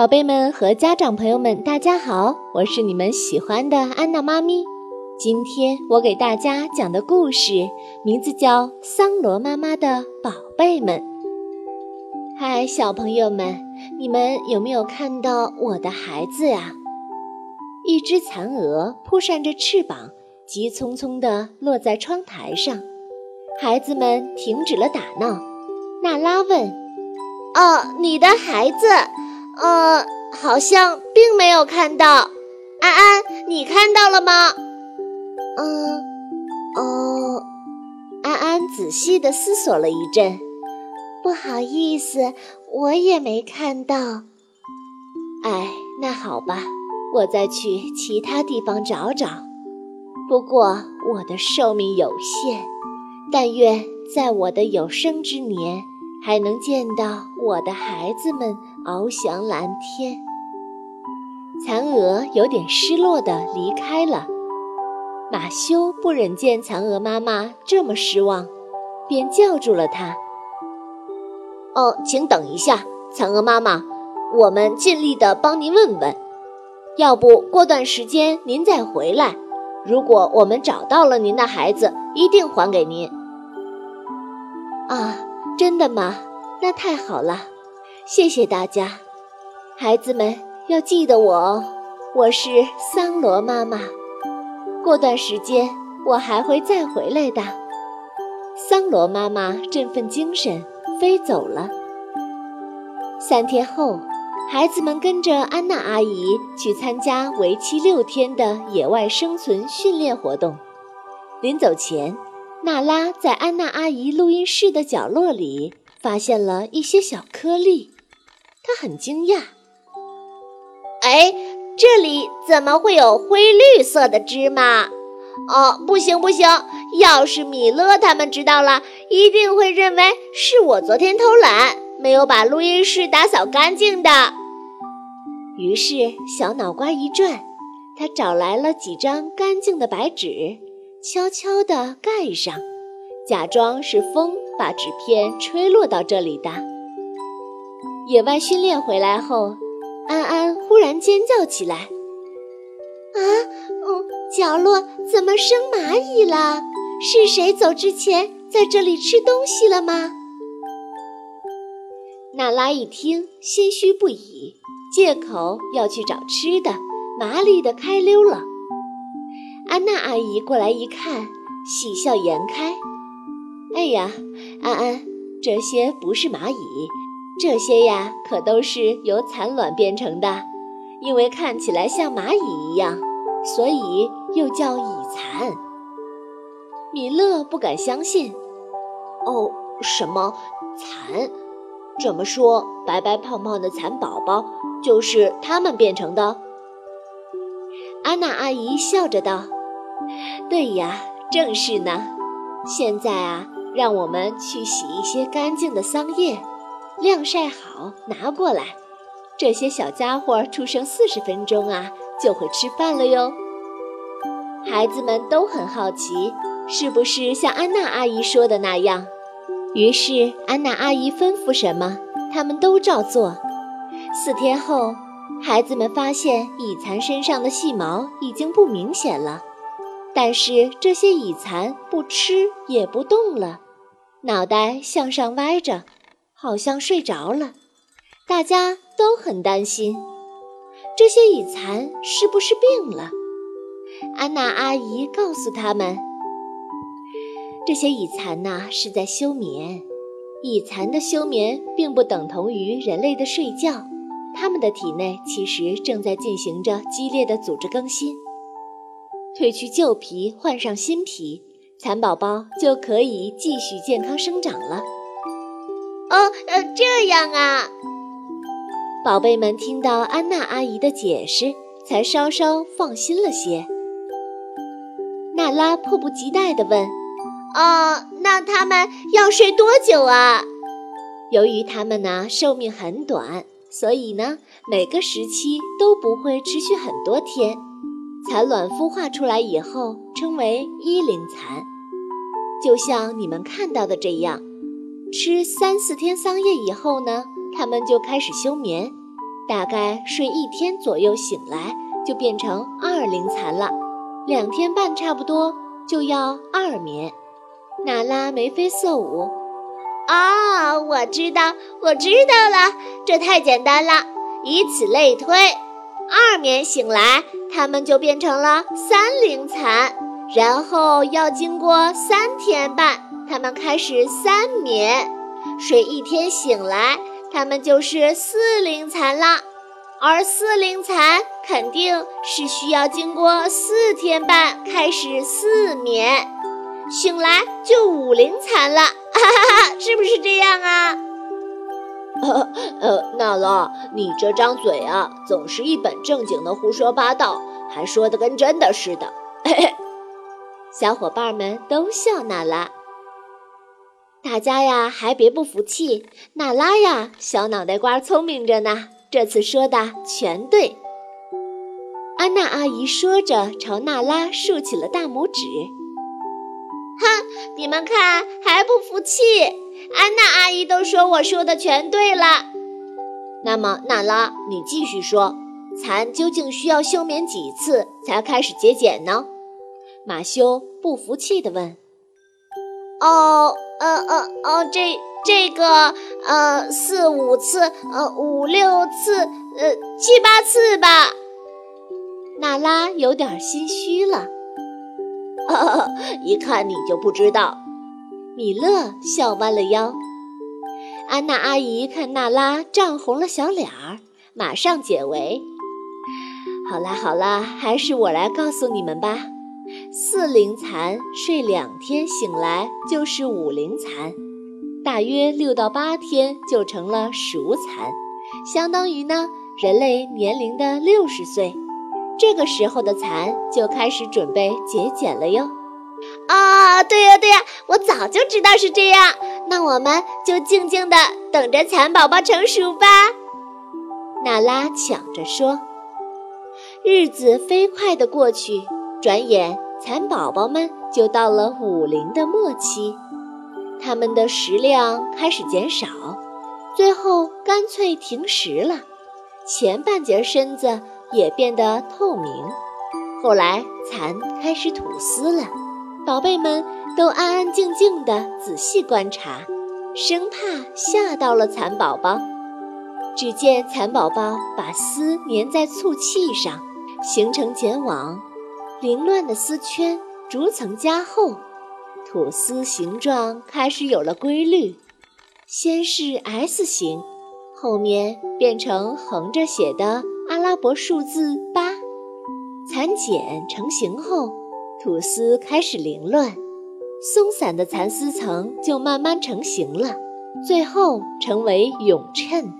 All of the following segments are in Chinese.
宝贝们和家长朋友们，大家好，我是你们喜欢的安娜妈咪。今天我给大家讲的故事名字叫《桑罗妈妈的宝贝们》。嗨，小朋友们，你们有没有看到我的孩子呀？一只蚕蛾扑扇着翅膀，急匆匆地落在窗台上。孩子们停止了打闹。娜拉问：“哦，你的孩子？呃，好像并没有看到。安安，你看到了吗？”“嗯，哦。”安安仔细地思索了一阵，“不好意思，我也没看到。”“哎，那好吧，我再去其他地方找找。不过我的寿命有限。”但愿在我的有生之年，还能见到我的孩子们翱翔蓝天。蚕蛾有点失落地离开了。马修不忍见蚕蛾妈妈这么失望，便叫住了她：“哦，请等一下，蚕蛾妈妈，我们尽力地帮您问问。要不过段时间您再回来，如果我们找到了您的孩子，一定还给您。”啊，真的吗？那太好了，谢谢大家，孩子们要记得我哦，我是桑罗妈妈。过段时间我还会再回来的。桑罗妈妈振奋精神，飞走了。三天后，孩子们跟着安娜阿姨去参加为期六天的野外生存训练活动。临走前。娜拉在安娜阿姨录音室的角落里发现了一些小颗粒，他很惊讶。哎，这里怎么会有灰绿色的芝麻？哦，不行不行！要是米勒他们知道了，一定会认为是我昨天偷懒，没有把录音室打扫干净的。于是小脑瓜一转，他找来了几张干净的白纸。悄悄地盖上，假装是风把纸片吹落到这里的。野外训练回来后，安安忽然尖叫起来：“啊，嗯，角落怎么生蚂蚁了？是谁走之前在这里吃东西了吗？”娜拉一听，心虚不已，借口要去找吃的，麻利地开溜了。安娜阿姨过来一看，喜笑颜开。哎呀，安安，这些不是蚂蚁，这些呀可都是由蚕卵变成的，因为看起来像蚂蚁一样，所以又叫蚁蚕。米勒不敢相信。哦，什么蚕？这么说，白白胖胖的蚕宝宝就是它们变成的？安娜阿姨笑着道。对呀，正是呢。现在啊，让我们去洗一些干净的桑叶，晾晒好拿过来。这些小家伙出生四十分钟啊，就会吃饭了哟。孩子们都很好奇，是不是像安娜阿姨说的那样？于是安娜阿姨吩咐什么，他们都照做。四天后，孩子们发现蚁蚕身上的细毛已经不明显了。但是这些蚁蚕不吃也不动了，脑袋向上歪着，好像睡着了。大家都很担心，这些蚁蚕是不是病了？安娜阿姨告诉他们，这些蚁蚕呐是在休眠。蚁蚕的休眠并不等同于人类的睡觉，它们的体内其实正在进行着激烈的组织更新。褪去旧皮，换上新皮，蚕宝宝就可以继续健康生长了。这样啊！宝贝们听到安娜阿姨的解释，才稍稍放心了些。娜拉迫不及待地问：“哦，那他们要睡多久啊？”由于它们呢寿命很短，所以呢每个时期都不会持续很多天。蚕卵孵化出来以后，称为一龄蚕，就像你们看到的这样，吃三四天桑叶以后呢，它们就开始休眠，大概睡一天左右醒来就变成二龄蚕了，两天半差不多就要二眠。娜拉眉飞色舞。啊，我知道，我知道了，这太简单了。以此类推，二眠醒来，它们就变成了三龄蚕，然后要经过三天半，它们开始三眠，睡一天醒来，它们就是四龄蚕了。而四龄蚕肯定是需要经过四天半开始四眠，醒来就五龄蚕了，哈哈哈，是不是这样啊？呃，娜拉，你这张嘴啊，总是一本正经的胡说八道，还说的跟真的似的。嘿嘿，小伙伴们都笑娜拉。大家呀，还别不服气，娜拉呀，小脑袋瓜聪明着呢，这次说的全对。安娜阿姨说着，朝娜拉竖起了大拇指。哼，你们看还不服气？安娜阿姨都说我说的全对了。那么，娜拉，你继续说，蚕究竟需要休眠几次才开始结茧呢？马修不服气地问。哦，呃呃哦，这这个，呃，四五次，呃，五六次，呃，七八次吧。娜拉有点心虚了。一看你就不知道。米勒笑弯了腰。安娜阿姨看娜拉涨红了小脸儿，马上解围。好啦好啦，还是我来告诉你们吧。四龄蚕睡两天醒来就是五龄蚕，大约六到八天就成了熟蚕，相当于呢人类年龄的六十岁。这个时候的蚕就开始准备节俭了哟。啊，对呀对呀，我早就知道是这样。那我们就静静的等着蚕宝宝成熟吧。娜拉抢着说。日子飞快地过去，转眼蚕宝宝们就到了五龄的末期，它们的食量开始减少，最后干脆停食了，前半截身子也变得透明。后来蚕开始吐丝了。宝贝们都安安静静地仔细观察，生怕吓到了蚕宝宝。只见蚕宝宝把丝粘在醋器上，形成茧网，凌乱的丝圈逐层加厚，吐丝形状开始有了规律，先是 S 形，后面变成横着写的阿拉伯数字八。蚕茧成型后。吐丝开始凌乱，松散的蚕丝层就慢慢成型了，最后成为蛹衬。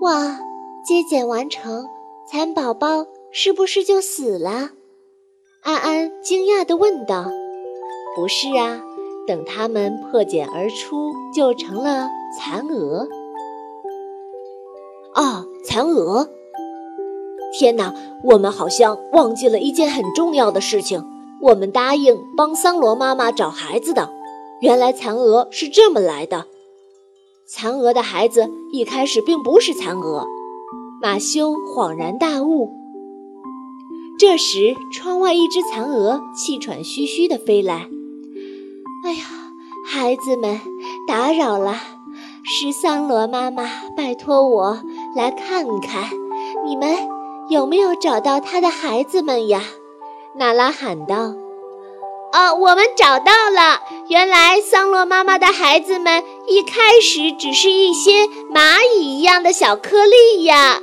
哇，结茧完成，蚕宝宝是不是就死了？安安惊讶地问道。不是啊，等它们破茧而出，就成了蚕蛾。啊，蚕蛾！天哪，我们好像忘记了一件很重要的事情。我们答应帮桑罗妈妈找孩子的，原来蚕蛾是这么来的。蚕蛾的孩子一开始并不是蚕蛾。马修恍然大悟。这时，窗外一只蚕蛾气喘吁吁地飞来。哎呀，孩子们，打扰了，是桑罗妈妈拜托我来看看你们。有没有找到他的孩子们呀？娜拉喊道。“哦，我们找到了！原来桑罗妈妈的孩子们一开始只是一些蚂蚁一样的小颗粒呀。”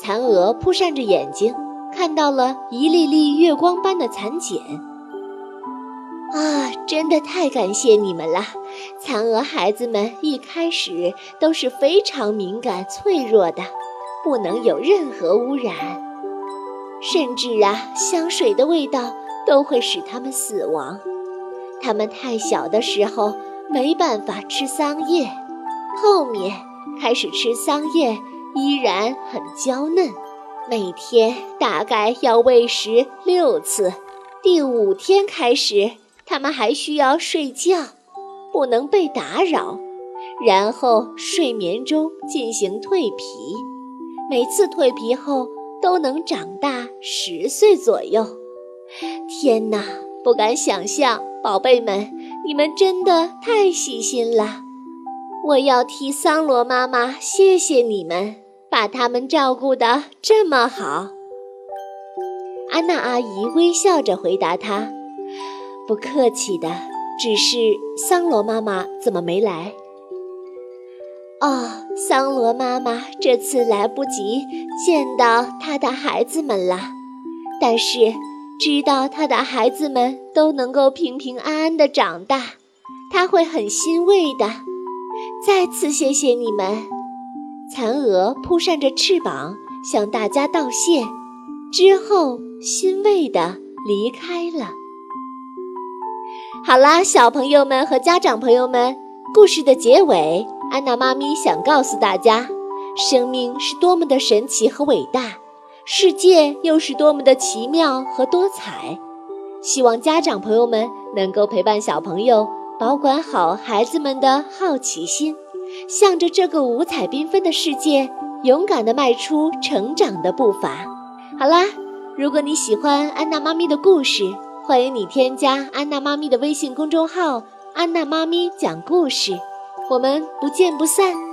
蚕蛾扑扇着眼睛，看到了一粒粒月光般的蚕茧。啊，真的太感谢你们了！蚕蛾孩子们一开始都是非常敏感脆弱的。不能有任何污染，甚至啊，香水的味道都会使它们死亡。它们太小的时候没办法吃桑叶，后面开始吃桑叶依然很娇嫩。每天大概要喂食六次，第五天开始，它们还需要睡觉，不能被打扰，然后睡眠中进行蜕皮。每次蜕皮后都能长大十岁左右。天哪，不敢想象，宝贝们，你们真的太细心了！我要替桑罗妈妈谢谢你们，把他们照顾得这么好。安娜阿姨微笑着回答他：“不客气的，只是桑罗妈妈怎么没来？”哦，桑罗妈妈这次来不及见到她的孩子们了，但是知道她的孩子们都能够平平安安的长大，她会很欣慰的。再次谢谢你们！蚕蛾扑扇着翅膀向大家道谢，之后欣慰地离开了。好啦，小朋友们和家长朋友们，故事的结尾，安娜妈咪想告诉大家：生命是多么的神奇和伟大，世界又是多么的奇妙和多彩。希望家长朋友们能够陪伴小朋友。保管好孩子们的好奇心，向着这个五彩缤纷的世界，勇敢地迈出成长的步伐。好啦，如果你喜欢安娜妈咪的故事，欢迎你添加安娜妈咪的微信公众号“安娜妈咪讲故事”，我们不见不散。